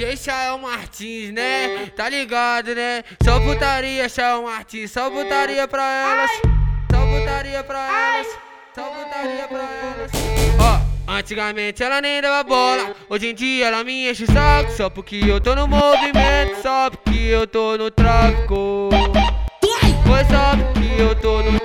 DJ Chael Martins, né? Tá ligado, né? Só putaria, Chael Martins, só putaria pra elas. Só putaria pra elas. Só putaria pra elas. Ó, antigamente ela nem dava bola. Hoje em dia ela me enche o saco. Só porque eu tô no movimento, só porque eu tô no tráfico. Foi só porque eu tô no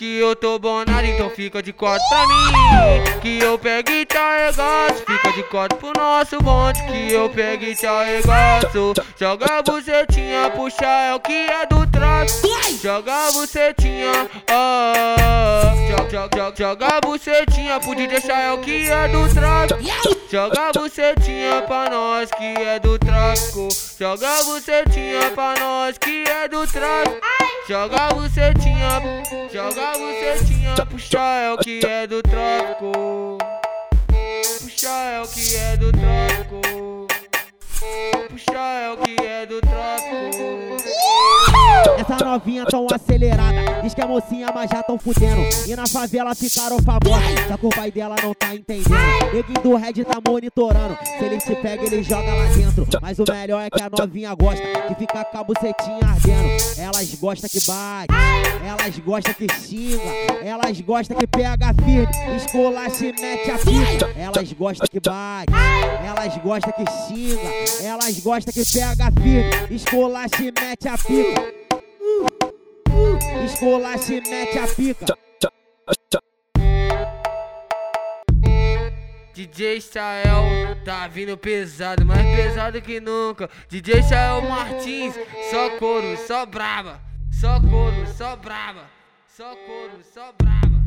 porque eu tô bonado, então fica de quatro pra mim. Que eu pego e te arregaço. Fica de quatro pro nosso bonde. Que eu pego e te arregaço. Joga a bucetinha, puxa é o que é do tráfico. Joga a bucetinha, ah. Joga, joga, joga, joga a bucetinha pro deixar é o que é do tráfico. Joga a bucetinha pra nós que é do tráfico. Joga a bucetinha pra nós que é do tráfico. Joga a bucetinha, joga a bucetinha, puxa é o que é do tráfico. Puxa é o que é do tráfico. Puxa é o que é do tráfico. Novinha tão acelerada, diz que é mocinha, mas já tão fudendo. E na favela ficaram famosos, só que o pai dela não tá entendendo. Neguinho do Red tá monitorando, se ele te pega, ele joga lá dentro. Mas o melhor é que a novinha gosta de ficar com a bucetinha ardendo. Elas gostam que bate, elas gostam que xinga, elas gostam que pega firme, esculacha e mete a pica. Elas gostam que bate, elas gostam que xinga, elas gostam que pega firme, esculacha e mete a pica. Esculacha e mete a pica. DJ Chael tá vindo pesado, mais pesado que nunca. DJ Chael Martins, só couro, só brava. Só couro, só brava. Só couro, só brava.